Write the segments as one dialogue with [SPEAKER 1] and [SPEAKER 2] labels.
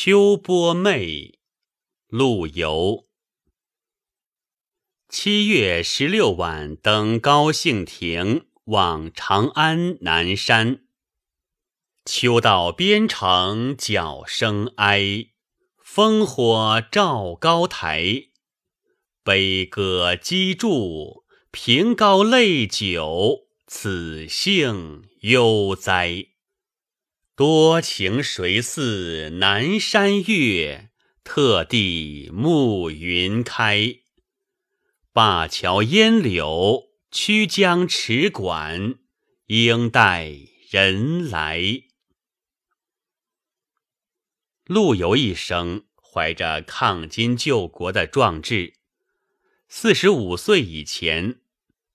[SPEAKER 1] 秋波媚，陆游。七月十六晚登高兴亭，望长安南山。秋到边城角声哀，烽火照高台。悲歌击筑，凭高泪酒，此兴悠哉！多情谁似南山月？特地暮云开。灞桥烟柳，曲江池馆，应待人来。陆游一生怀着抗金救国的壮志，四十五岁以前。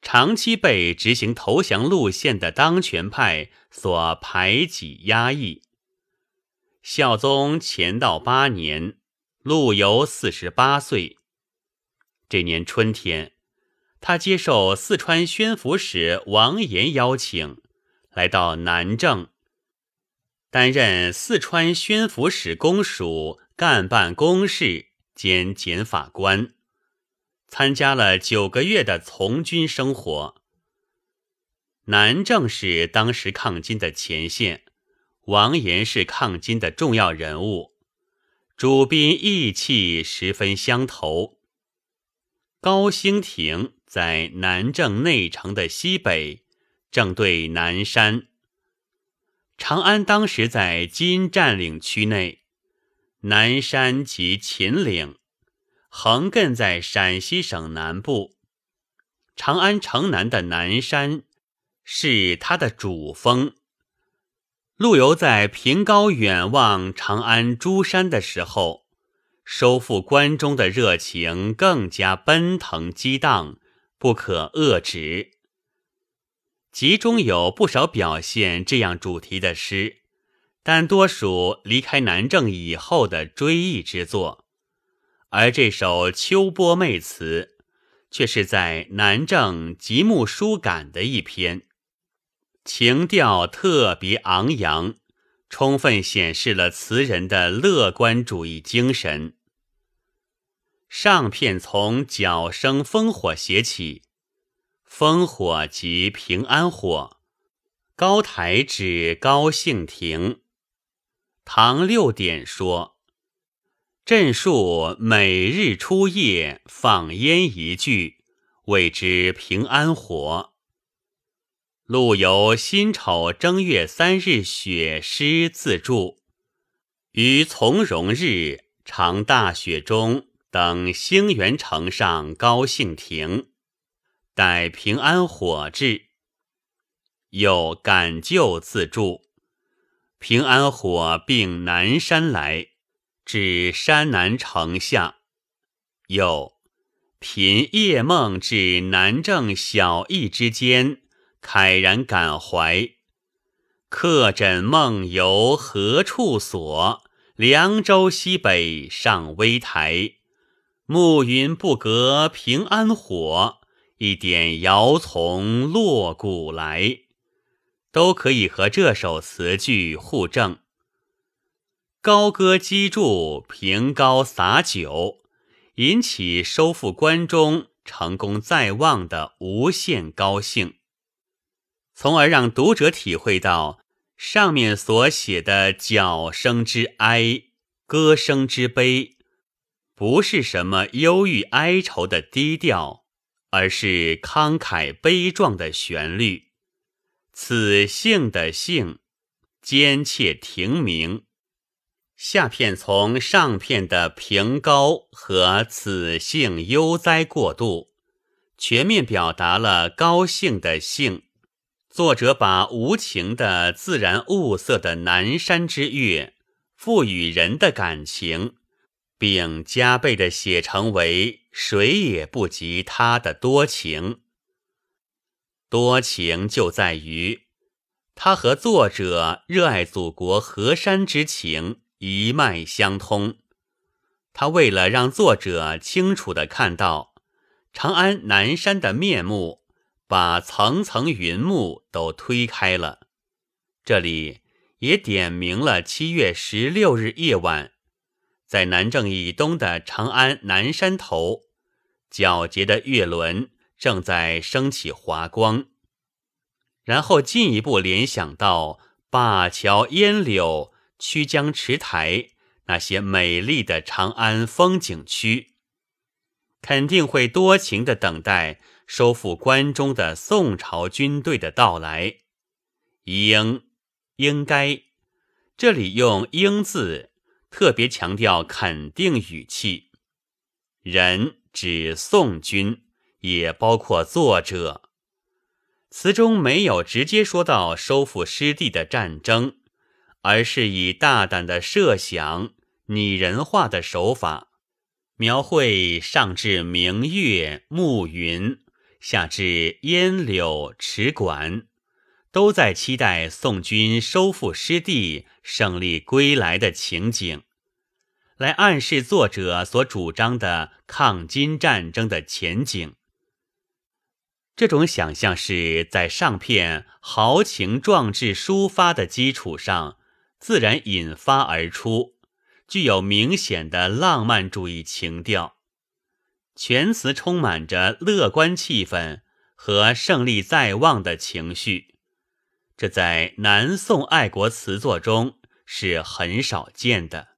[SPEAKER 1] 长期被执行投降路线的当权派所排挤压抑。孝宗乾道八年，陆游四十八岁。这年春天，他接受四川宣抚使王延邀请，来到南郑，担任四川宣抚使公署干办公事兼检法官。参加了九个月的从军生活。南郑是当时抗金的前线，王延是抗金的重要人物，主宾义气十分相投。高兴亭在南郑内城的西北，正对南山。长安当时在金占领区内，南山及秦岭。横亘在陕西省南部，长安城南的南山是它的主峰。陆游在凭高远望长安诸山的时候，收复关中的热情更加奔腾激荡，不可遏止。集中有不少表现这样主题的诗，但多属离开南郑以后的追忆之作。而这首《秋波媚词》却是在南郑极目疏感的一篇，情调特别昂扬，充分显示了词人的乐观主义精神。上片从角声烽火写起，烽火即平安火，高台指高兴亭。唐六典说。镇树每日初夜放烟一炬，谓之平安火。陆游辛丑正月三日雪诗自注，于从容日常大雪中等兴元城上高兴亭，待平安火至，又赶旧自注，平安火并南山来。至山南城下，又凭夜梦至南郑小邑之间，慨然感怀。客枕梦游何处所？凉州西北上微台。暮云不隔平安火，一点遥从落古来。都可以和这首词句互证。高歌击筑，凭高洒酒，引起收复关中成功在望的无限高兴，从而让读者体会到上面所写的角声之哀，歌声之悲，不是什么忧郁哀愁的低调，而是慷慨悲壮的旋律。此幸的幸，坚切亭鸣。下片从上片的平高和此性悠哉过渡，全面表达了高兴的兴。作者把无情的自然物色的南山之月赋予人的感情，并加倍的写成为谁也不及他的多情。多情就在于他和作者热爱祖国河山之情。一脉相通。他为了让作者清楚地看到长安南山的面目，把层层云幕都推开了。这里也点明了七月十六日夜晚在南郑以东的长安南山头，皎洁的月轮正在升起华光。然后进一步联想到灞桥烟柳、曲江池台那些美丽的长安风景区，肯定会多情的等待收复关中的宋朝军队的到来。应，应该，这里用“应”字。特别强调肯定语气，人指宋军，也包括作者。词中没有直接说到收复失地的战争，而是以大胆的设想、拟人化的手法，描绘上至明月、暮云，下至烟柳、池馆，都在期待宋军收复失地。胜利归来的情景，来暗示作者所主张的抗金战争的前景。这种想象是在上片豪情壮志抒发的基础上，自然引发而出，具有明显的浪漫主义情调。全词充满着乐观气氛和胜利在望的情绪。这在南宋爱国词作中是很少见的。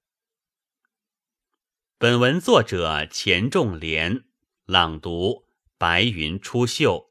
[SPEAKER 1] 本文作者钱仲廉朗读：白云出岫。